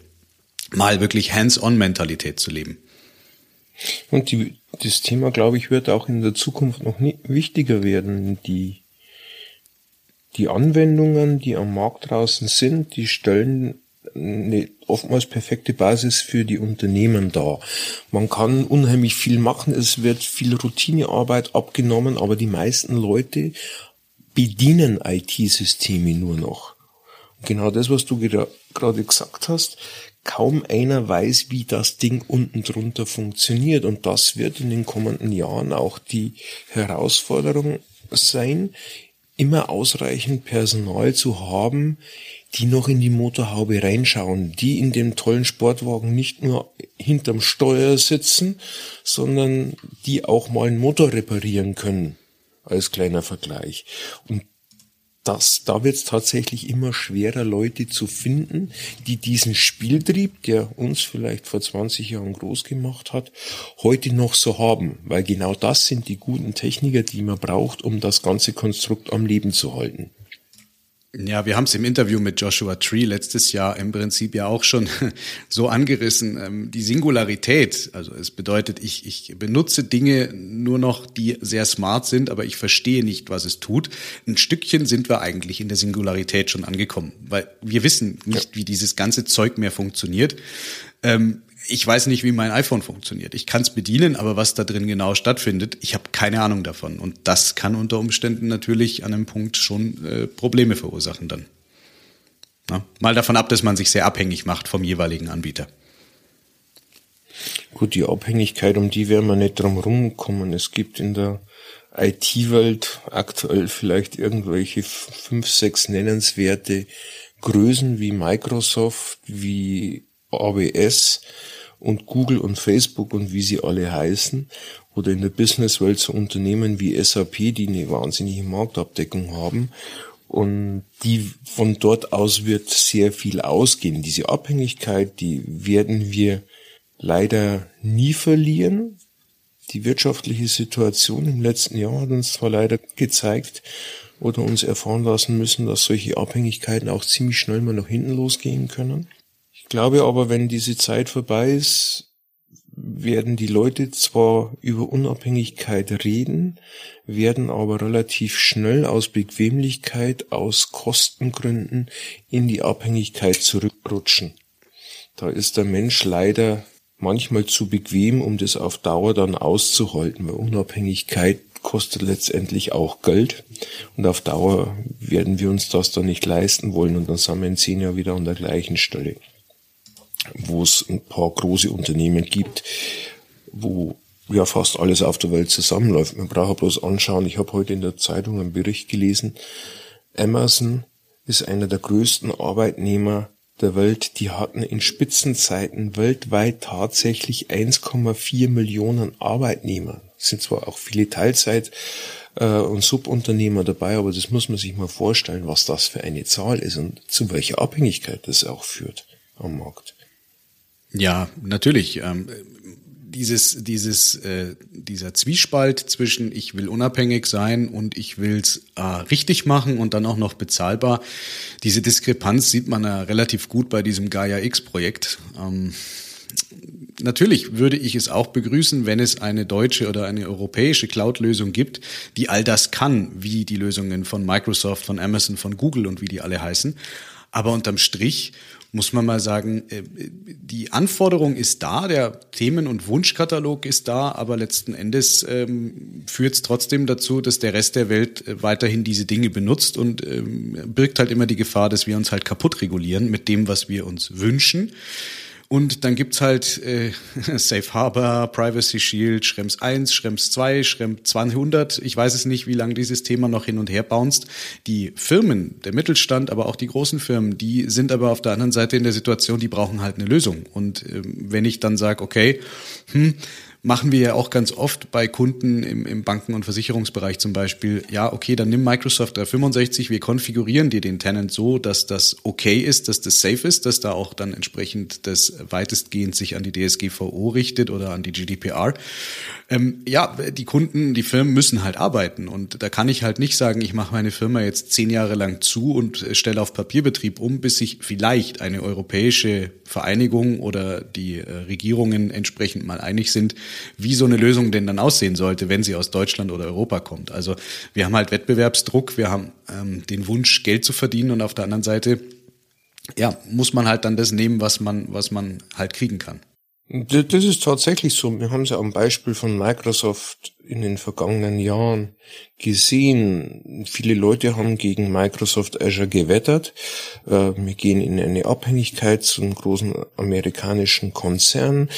Speaker 2: mal wirklich Hands-on-Mentalität zu leben.
Speaker 3: Und die, das Thema, glaube ich, wird auch in der Zukunft noch nie wichtiger werden. Die, die Anwendungen, die am Markt draußen sind, die stellen eine oftmals perfekte Basis für die Unternehmen dar. Man kann unheimlich viel machen, es wird viel Routinearbeit abgenommen, aber die meisten Leute bedienen IT-Systeme nur noch. genau das, was du gerade gesagt hast, kaum einer weiß, wie das Ding unten drunter funktioniert. Und das wird in den kommenden Jahren auch die Herausforderung sein, immer ausreichend Personal zu haben, die noch in die Motorhaube reinschauen, die in dem tollen Sportwagen nicht nur hinterm Steuer sitzen, sondern die auch mal einen Motor reparieren können, als kleiner Vergleich. Und das, da wird es tatsächlich immer schwerer, Leute zu finden, die diesen Spieltrieb, der uns vielleicht vor 20 Jahren groß gemacht hat, heute noch so haben. Weil genau das sind die guten Techniker, die man braucht, um das ganze Konstrukt am Leben zu halten.
Speaker 2: Ja, wir haben es im Interview mit Joshua Tree letztes Jahr im Prinzip ja auch schon so angerissen. Ähm, die Singularität, also es bedeutet, ich, ich benutze Dinge nur noch, die sehr smart sind, aber ich verstehe nicht, was es tut. Ein Stückchen sind wir eigentlich in der Singularität schon angekommen, weil wir wissen nicht, wie dieses ganze Zeug mehr funktioniert. Ähm, ich weiß nicht, wie mein iPhone funktioniert. Ich kann es bedienen, aber was da drin genau stattfindet, ich habe keine Ahnung davon. Und das kann unter Umständen natürlich an einem Punkt schon äh, Probleme verursachen dann. Na, mal davon ab, dass man sich sehr abhängig macht vom jeweiligen Anbieter.
Speaker 3: Gut, die Abhängigkeit, um die werden wir nicht drum rumkommen. Es gibt in der IT-Welt aktuell vielleicht irgendwelche fünf, sechs nennenswerte Größen wie Microsoft, wie AWS und Google und Facebook und wie sie alle heißen oder in der Businesswelt so Unternehmen wie SAP, die eine wahnsinnige Marktabdeckung haben und die von dort aus wird sehr viel ausgehen. Diese Abhängigkeit, die werden wir leider nie verlieren. Die wirtschaftliche Situation im letzten Jahr hat uns zwar leider gezeigt oder uns erfahren lassen müssen, dass solche Abhängigkeiten auch ziemlich schnell mal nach hinten losgehen können glaube aber, wenn diese Zeit vorbei ist, werden die Leute zwar über Unabhängigkeit reden, werden aber relativ schnell aus Bequemlichkeit, aus Kostengründen in die Abhängigkeit zurückrutschen. Da ist der Mensch leider manchmal zu bequem, um das auf Dauer dann auszuhalten, weil Unabhängigkeit kostet letztendlich auch Geld und auf Dauer werden wir uns das dann nicht leisten wollen und dann sind wir in zehn Jahren wieder an der gleichen Stelle wo es ein paar große Unternehmen gibt, wo ja fast alles auf der Welt zusammenläuft. Man braucht bloß anschauen. Ich habe heute in der Zeitung einen Bericht gelesen. Amazon ist einer der größten Arbeitnehmer der Welt. Die hatten in Spitzenzeiten weltweit tatsächlich 1,4 Millionen Arbeitnehmer. Das sind zwar auch viele Teilzeit äh, und Subunternehmer dabei, aber das muss man sich mal vorstellen, was das für eine Zahl ist und zu welcher Abhängigkeit das auch führt am Markt.
Speaker 2: Ja, natürlich. Ähm, dieses, dieses, äh, dieser Zwiespalt zwischen ich will unabhängig sein und ich will's äh, richtig machen und dann auch noch bezahlbar. Diese Diskrepanz sieht man ja relativ gut bei diesem Gaia X Projekt. Ähm, natürlich würde ich es auch begrüßen, wenn es eine deutsche oder eine europäische Cloud-Lösung gibt, die all das kann, wie die Lösungen von Microsoft, von Amazon, von Google und wie die alle heißen. Aber unterm Strich muss man mal sagen, äh, die Anforderung ist da, der Themen- und Wunschkatalog ist da, aber letzten Endes ähm, führt es trotzdem dazu, dass der Rest der Welt äh, weiterhin diese Dinge benutzt und ähm, birgt halt immer die Gefahr, dass wir uns halt kaputt regulieren mit dem, was wir uns wünschen. Und dann gibt's halt äh, Safe Harbor, Privacy Shield, Schrems 1, Schrems 2, Schrems 200. Ich weiß es nicht, wie lange dieses Thema noch hin und her bounced. Die Firmen, der Mittelstand, aber auch die großen Firmen, die sind aber auf der anderen Seite in der Situation, die brauchen halt eine Lösung. Und ähm, wenn ich dann sage, okay, hm, machen wir ja auch ganz oft bei Kunden im, im Banken- und Versicherungsbereich zum Beispiel, ja, okay, dann nimm Microsoft 365, wir konfigurieren dir den Tenant so, dass das okay ist, dass das safe ist, dass da auch dann entsprechend das weitestgehend sich an die DSGVO richtet oder an die GDPR. Ähm, ja, die Kunden, die Firmen müssen halt arbeiten und da kann ich halt nicht sagen, ich mache meine Firma jetzt zehn Jahre lang zu und stelle auf Papierbetrieb um, bis sich vielleicht eine europäische Vereinigung oder die äh, Regierungen entsprechend mal einig sind, wie so eine Lösung denn dann aussehen sollte, wenn sie aus Deutschland oder Europa kommt. Also wir haben halt Wettbewerbsdruck, wir haben ähm, den Wunsch, Geld zu verdienen und auf der anderen Seite ja, muss man halt dann das nehmen, was man, was man halt kriegen kann.
Speaker 3: Das ist tatsächlich so. Wir haben es ja am Beispiel von Microsoft in den vergangenen Jahren gesehen. Viele Leute haben gegen Microsoft Azure gewettert. Äh, wir gehen in eine Abhängigkeit zu einem großen amerikanischen Konzern.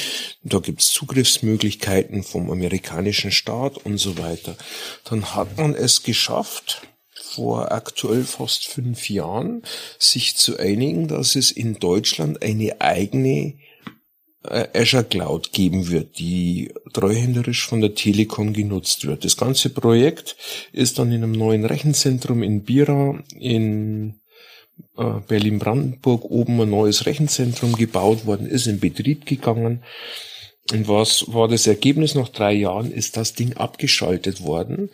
Speaker 3: Da gibt es Zugriffsmöglichkeiten vom amerikanischen Staat und so weiter. Dann hat man es geschafft, vor aktuell fast fünf Jahren, sich zu einigen, dass es in Deutschland eine eigene Azure Cloud geben wird, die treuhänderisch von der Telekom genutzt wird. Das ganze Projekt ist dann in einem neuen Rechenzentrum in Bira in äh, Berlin-Brandenburg oben ein neues Rechenzentrum gebaut worden, ist in Betrieb gegangen. Und was war das Ergebnis nach drei Jahren? Ist das Ding abgeschaltet worden,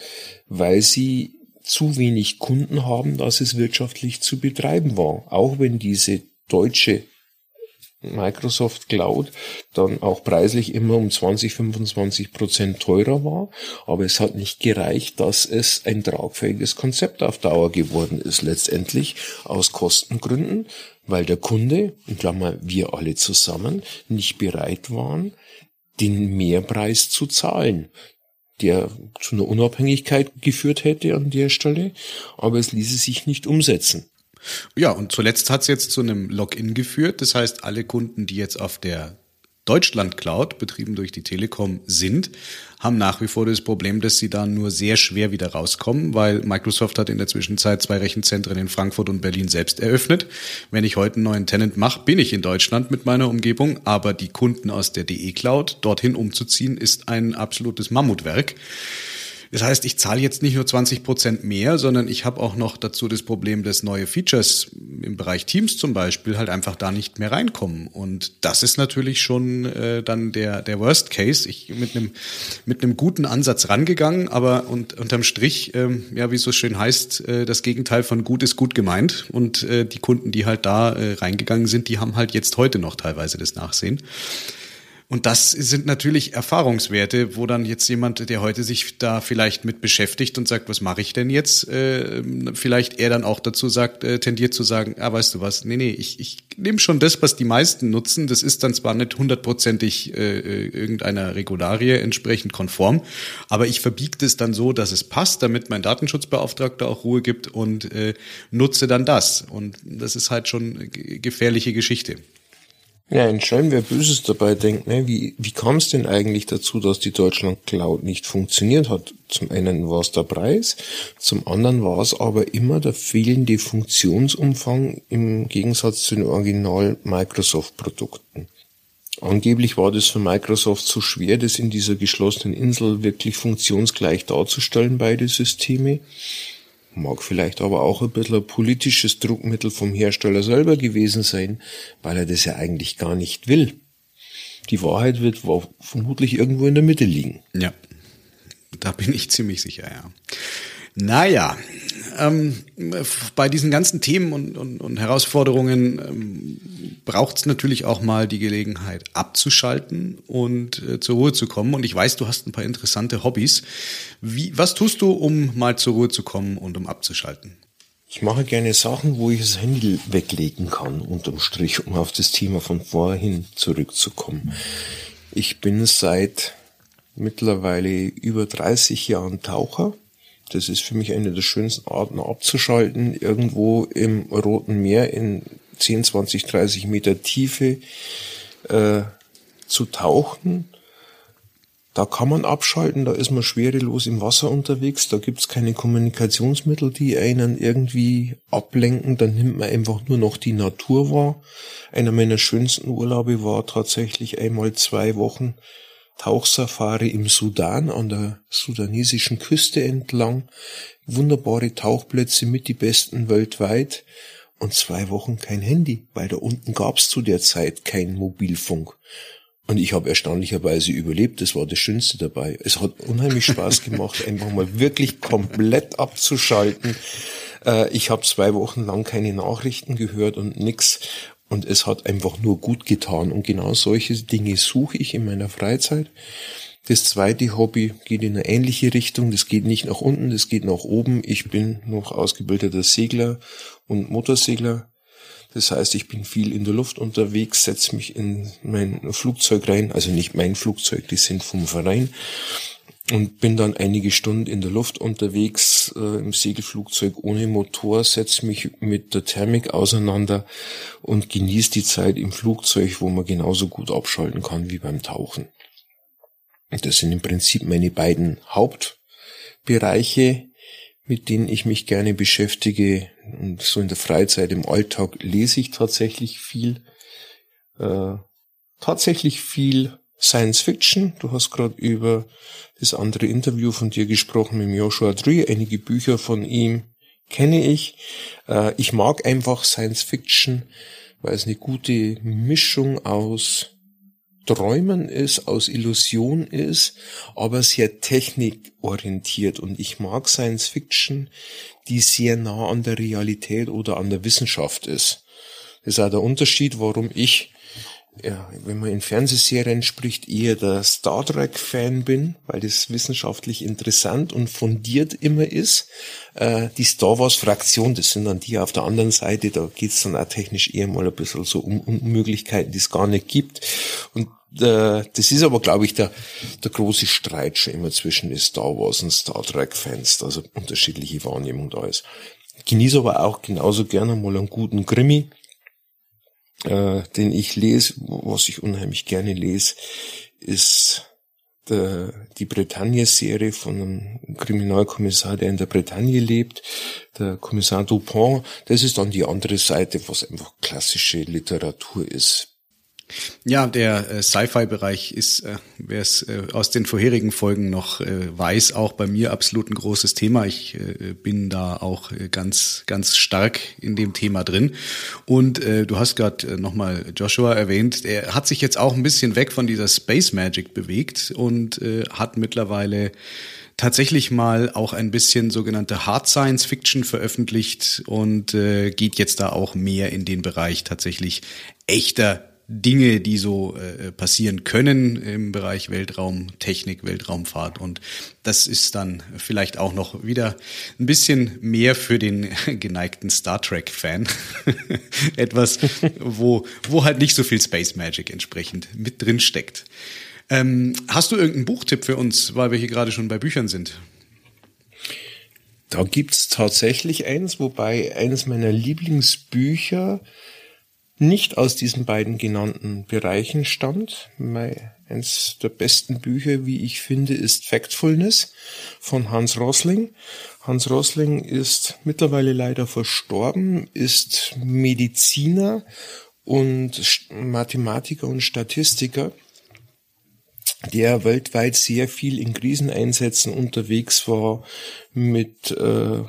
Speaker 3: weil sie zu wenig Kunden haben, dass es wirtschaftlich zu betreiben war. Auch wenn diese deutsche Microsoft Cloud dann auch preislich immer um 20, 25 Prozent teurer war. Aber es hat nicht gereicht, dass es ein tragfähiges Konzept auf Dauer geworden ist. Letztendlich aus Kostengründen, weil der Kunde, in Klammer wir alle zusammen, nicht bereit waren, den Mehrpreis zu zahlen der zu einer Unabhängigkeit geführt hätte an der Stelle, aber es ließe sich nicht umsetzen.
Speaker 2: Ja, und zuletzt hat es jetzt zu einem Login geführt. Das heißt, alle Kunden, die jetzt auf der Deutschland Cloud, betrieben durch die Telekom, sind, haben nach wie vor das Problem, dass sie da nur sehr schwer wieder rauskommen, weil Microsoft hat in der Zwischenzeit zwei Rechenzentren in Frankfurt und Berlin selbst eröffnet. Wenn ich heute einen neuen Tenant mache, bin ich in Deutschland mit meiner Umgebung, aber die Kunden aus der DE Cloud dorthin umzuziehen, ist ein absolutes Mammutwerk. Das heißt, ich zahle jetzt nicht nur 20 Prozent mehr, sondern ich habe auch noch dazu das Problem, dass neue Features im Bereich Teams zum Beispiel halt einfach da nicht mehr reinkommen. Und das ist natürlich schon äh, dann der, der Worst Case. Ich mit einem mit einem guten Ansatz rangegangen, aber und, unterm Strich, ähm, ja, wie es so schön heißt, äh, das Gegenteil von gut ist gut gemeint. Und äh, die Kunden, die halt da äh, reingegangen sind, die haben halt jetzt heute noch teilweise das Nachsehen. Und das sind natürlich Erfahrungswerte, wo dann jetzt jemand, der heute sich da vielleicht mit beschäftigt und sagt, was mache ich denn jetzt, äh, vielleicht er dann auch dazu sagt, äh, tendiert zu sagen, ah, weißt du was, nee, nee, ich, ich nehme schon das, was die meisten nutzen. Das ist dann zwar nicht hundertprozentig äh, irgendeiner Regularie entsprechend konform, aber ich verbiege das dann so, dass es passt, damit mein Datenschutzbeauftragter auch Ruhe gibt und äh, nutze dann das. Und das ist halt schon gefährliche Geschichte.
Speaker 3: Ja, entscheiden, wer Böses dabei denkt, ne? wie, wie kam es denn eigentlich dazu, dass die Deutschland Cloud nicht funktioniert hat? Zum einen war es der Preis, zum anderen war es aber immer der fehlende Funktionsumfang im Gegensatz zu den Original Microsoft Produkten. Angeblich war das für Microsoft so schwer, das in dieser geschlossenen Insel wirklich funktionsgleich darzustellen, beide Systeme. Mag vielleicht aber auch ein bisschen ein politisches Druckmittel vom Hersteller selber gewesen sein, weil er das ja eigentlich gar nicht will. Die Wahrheit wird vermutlich irgendwo in der Mitte liegen.
Speaker 2: Ja, da bin ich ziemlich sicher, ja. Naja, ähm, bei diesen ganzen Themen und, und, und Herausforderungen ähm, braucht es natürlich auch mal die Gelegenheit abzuschalten und äh, zur Ruhe zu kommen. Und ich weiß, du hast ein paar interessante Hobbys. Wie, was tust du, um mal zur Ruhe zu kommen und um abzuschalten?
Speaker 3: Ich mache gerne Sachen, wo ich das Handy weglegen kann, unterm Strich, um auf das Thema von vorhin zurückzukommen. Ich bin seit mittlerweile über 30 Jahren Taucher das ist für mich eine der schönsten Arten abzuschalten, irgendwo im Roten Meer in 10, 20, 30 Meter Tiefe äh, zu tauchen. Da kann man abschalten, da ist man schwerelos im Wasser unterwegs, da gibt's keine Kommunikationsmittel, die einen irgendwie ablenken, dann nimmt man einfach nur noch die Natur wahr. Einer meiner schönsten Urlaube war tatsächlich einmal zwei Wochen Tauchsafari im Sudan an der sudanesischen Küste entlang, wunderbare Tauchplätze mit die besten weltweit und zwei Wochen kein Handy, weil da unten gab's zu der Zeit kein Mobilfunk. Und ich habe erstaunlicherweise überlebt, das war das Schönste dabei. Es hat unheimlich Spaß gemacht, einfach mal wirklich komplett abzuschalten. Äh, ich habe zwei Wochen lang keine Nachrichten gehört und nix und es hat einfach nur gut getan. Und genau solche Dinge suche ich in meiner Freizeit. Das zweite Hobby geht in eine ähnliche Richtung. Das geht nicht nach unten, das geht nach oben. Ich bin noch ausgebildeter Segler und Motorsegler. Das heißt, ich bin viel in der Luft unterwegs, setze mich in mein Flugzeug rein, also nicht mein Flugzeug, die sind vom Verein und bin dann einige Stunden in der Luft unterwegs äh, im Segelflugzeug ohne Motor, setze mich mit der Thermik auseinander und genieße die Zeit im Flugzeug, wo man genauso gut abschalten kann wie beim Tauchen. Und das sind im Prinzip meine beiden Hauptbereiche, mit denen ich mich gerne beschäftige. Und so in der Freizeit, im Alltag lese ich tatsächlich viel, äh, tatsächlich viel Science Fiction. Du hast gerade über das andere Interview von dir gesprochen mit Joshua Tree. Einige Bücher von ihm kenne ich. Äh, ich mag einfach Science Fiction, weil es eine gute Mischung aus Träumen ist, aus Illusion ist, aber sehr technikorientiert. Und ich mag Science Fiction, die sehr nah an der Realität oder an der Wissenschaft ist. Das ist auch der Unterschied, warum ich ja, wenn man in Fernsehserien spricht, eher der Star Trek-Fan bin, weil das wissenschaftlich interessant und fundiert immer ist. Äh, die Star Wars-Fraktion, das sind dann die auf der anderen Seite, da geht's dann auch technisch eher mal ein bisschen so um, um Möglichkeiten, die es gar nicht gibt. Und äh, das ist aber, glaube ich, der, der große Streit schon immer zwischen den Star Wars und Star Trek-Fans, also unterschiedliche Wahrnehmung da ist. Genieße aber auch genauso gerne mal einen guten Krimi äh, den ich lese, was ich unheimlich gerne lese, ist der, die Bretagne-Serie von einem Kriminalkommissar, der in der Bretagne lebt, der Kommissar Dupont. Das ist dann die andere Seite, was einfach klassische Literatur ist.
Speaker 2: Ja, der äh, Sci-Fi-Bereich ist, äh, wer es äh, aus den vorherigen Folgen noch äh, weiß, auch bei mir absolut ein großes Thema. Ich äh, bin da auch äh, ganz, ganz stark in dem Thema drin. Und äh, du hast gerade äh, nochmal Joshua erwähnt, er hat sich jetzt auch ein bisschen weg von dieser Space Magic bewegt und äh, hat mittlerweile tatsächlich mal auch ein bisschen sogenannte Hard Science Fiction veröffentlicht und äh, geht jetzt da auch mehr in den Bereich tatsächlich echter Dinge, die so äh, passieren können im Bereich Weltraumtechnik, Weltraumfahrt. Und das ist dann vielleicht auch noch wieder ein bisschen mehr für den geneigten Star Trek-Fan. Etwas, wo, wo halt nicht so viel Space Magic entsprechend mit drin steckt. Ähm, hast du irgendeinen Buchtipp für uns, weil wir hier gerade schon bei Büchern sind?
Speaker 3: Da gibt's tatsächlich eins, wobei eines meiner Lieblingsbücher nicht aus diesen beiden genannten Bereichen stammt. Eins der besten Bücher, wie ich finde, ist Factfulness von Hans Rosling. Hans Rosling ist mittlerweile leider verstorben, ist Mediziner und Mathematiker und Statistiker, der weltweit sehr viel in Kriseneinsätzen unterwegs war, mit, äh,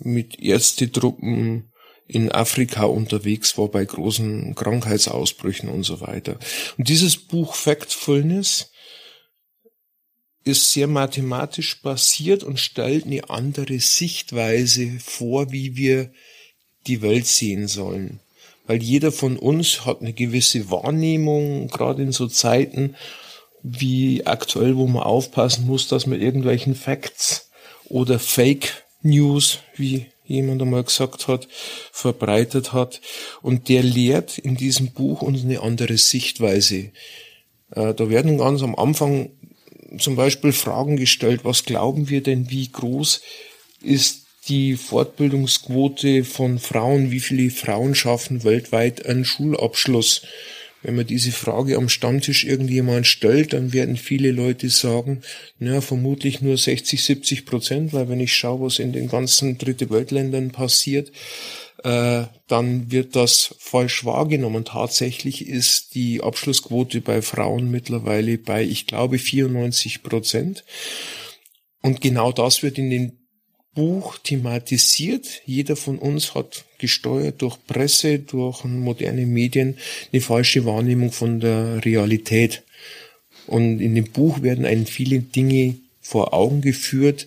Speaker 3: mit Ärztetruppen in Afrika unterwegs war bei großen Krankheitsausbrüchen und so weiter. Und dieses Buch Factfulness ist sehr mathematisch basiert und stellt eine andere Sichtweise vor, wie wir die Welt sehen sollen. Weil jeder von uns hat eine gewisse Wahrnehmung, gerade in so Zeiten wie aktuell, wo man aufpassen muss, dass man irgendwelchen Facts oder Fake News, wie jemand einmal gesagt hat, verbreitet hat. Und der lehrt in diesem Buch uns eine andere Sichtweise. Äh, da werden ganz am Anfang zum Beispiel Fragen gestellt, was glauben wir denn, wie groß ist die Fortbildungsquote von Frauen, wie viele Frauen schaffen weltweit einen Schulabschluss? Wenn man diese Frage am Stammtisch irgendjemand stellt, dann werden viele Leute sagen, na, vermutlich nur 60, 70 Prozent, weil wenn ich schaue, was in den ganzen Dritte Weltländern passiert, äh, dann wird das falsch wahrgenommen. Tatsächlich ist die Abschlussquote bei Frauen mittlerweile bei, ich glaube, 94 Prozent. Und genau das wird in den Buch thematisiert. Jeder von uns hat gesteuert durch Presse, durch moderne Medien eine falsche Wahrnehmung von der Realität. Und in dem Buch werden einem viele Dinge vor Augen geführt,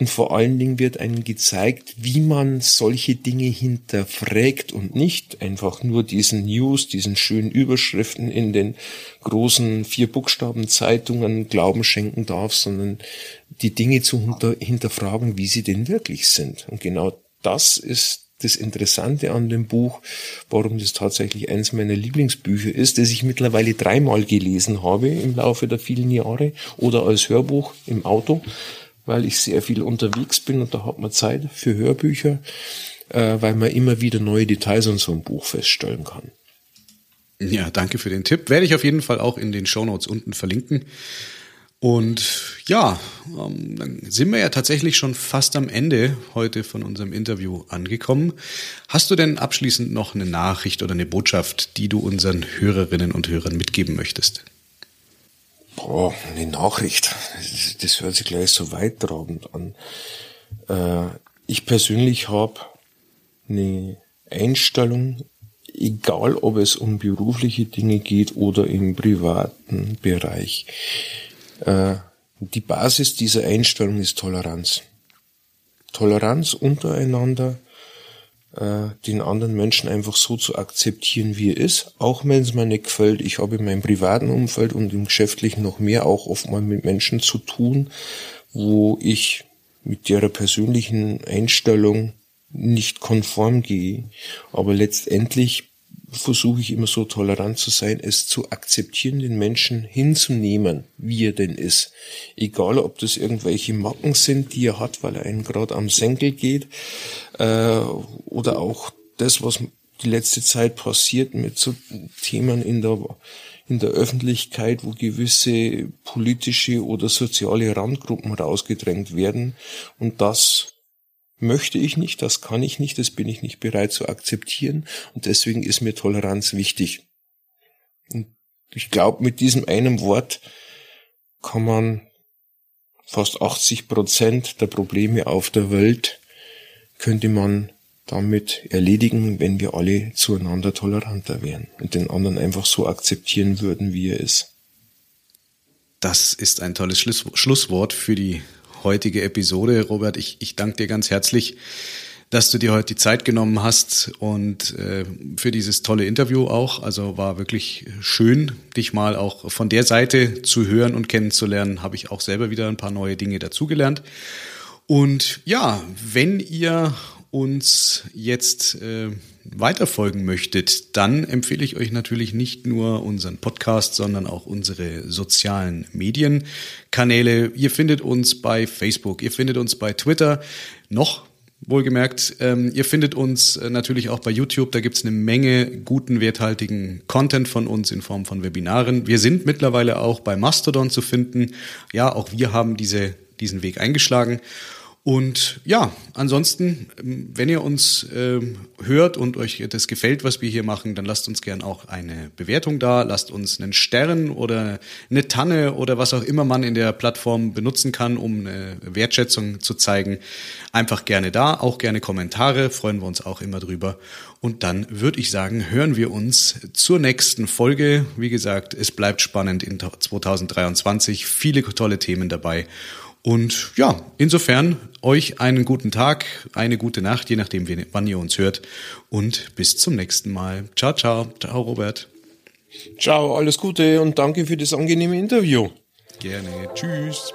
Speaker 3: und vor allen Dingen wird einem gezeigt, wie man solche Dinge hinterfragt und nicht einfach nur diesen News, diesen schönen Überschriften in den großen vier Buchstaben Zeitungen Glauben schenken darf, sondern die Dinge zu hinter hinterfragen, wie sie denn wirklich sind. Und genau das ist das Interessante an dem Buch, warum das tatsächlich eines meiner Lieblingsbücher ist, das ich mittlerweile dreimal gelesen habe im Laufe der vielen Jahre oder als Hörbuch im Auto weil ich sehr viel unterwegs bin und da hat man Zeit für Hörbücher, äh, weil man immer wieder neue Details an so einem Buch feststellen kann.
Speaker 2: Ja, danke für den Tipp. Werde ich auf jeden Fall auch in den Shownotes unten verlinken. Und ja, ähm, dann sind wir ja tatsächlich schon fast am Ende heute von unserem Interview angekommen. Hast du denn abschließend noch eine Nachricht oder eine Botschaft, die du unseren Hörerinnen und Hörern mitgeben möchtest?
Speaker 3: Boah, eine Nachricht. Das hört sich gleich so weittragend an. Äh, ich persönlich habe eine Einstellung, egal ob es um berufliche Dinge geht oder im privaten Bereich. Äh, die Basis dieser Einstellung ist Toleranz. Toleranz untereinander, äh, den anderen Menschen einfach so zu akzeptieren, wie er ist, auch wenn es mir nicht gefällt. Ich habe in meinem privaten Umfeld und im geschäftlichen noch mehr auch oft mal mit Menschen zu tun, wo ich mit ihrer persönlichen Einstellung nicht konform gehe. Aber letztendlich versuche ich immer so tolerant zu sein, es zu akzeptieren, den Menschen hinzunehmen, wie er denn ist. Egal, ob das irgendwelche Macken sind, die er hat, weil er einen gerade am Senkel geht, äh, oder auch das, was die letzte Zeit passiert mit so Themen in der in der Öffentlichkeit, wo gewisse politische oder soziale Randgruppen rausgedrängt werden. Und das möchte ich nicht, das kann ich nicht, das bin ich nicht bereit zu akzeptieren und deswegen ist mir Toleranz wichtig. Und ich glaube, mit diesem einen Wort kann man fast 80 Prozent der Probleme auf der Welt könnte man damit erledigen, wenn wir alle zueinander toleranter wären und den anderen einfach so akzeptieren würden, wie er ist.
Speaker 2: Das ist ein tolles Schlusswort für die heutige Episode. Robert, ich, ich danke dir ganz herzlich, dass du dir heute die Zeit genommen hast und äh, für dieses tolle Interview auch. Also war wirklich schön, dich mal auch von der Seite zu hören und kennenzulernen. Habe ich auch selber wieder ein paar neue Dinge dazugelernt. Und ja, wenn ihr uns jetzt äh, weiterfolgen möchtet, dann empfehle ich euch natürlich nicht nur unseren Podcast, sondern auch unsere sozialen Medienkanäle. Ihr findet uns bei Facebook, ihr findet uns bei Twitter, noch wohlgemerkt. Ähm, ihr findet uns äh, natürlich auch bei YouTube. Da gibt's eine Menge guten, werthaltigen Content von uns in Form von Webinaren. Wir sind mittlerweile auch bei Mastodon zu finden. Ja, auch wir haben diese, diesen Weg eingeschlagen. Und ja, ansonsten, ähm, wenn ihr uns ähm, hört und euch das gefällt, was wir hier machen, dann lasst uns gern auch eine Bewertung da, lasst uns einen Stern oder eine Tanne oder was auch immer man in der Plattform benutzen kann, um eine Wertschätzung zu zeigen. Einfach gerne da, auch gerne Kommentare, freuen wir uns auch immer drüber. Und dann würde ich sagen, hören wir uns zur nächsten Folge. Wie gesagt, es bleibt spannend in 2023, viele tolle Themen dabei. Und ja, insofern euch einen guten Tag, eine gute Nacht, je nachdem, wann ihr uns hört. Und bis zum nächsten Mal. Ciao, ciao. Ciao, Robert.
Speaker 3: Ciao, alles Gute und danke für das angenehme Interview.
Speaker 2: Gerne. Tschüss.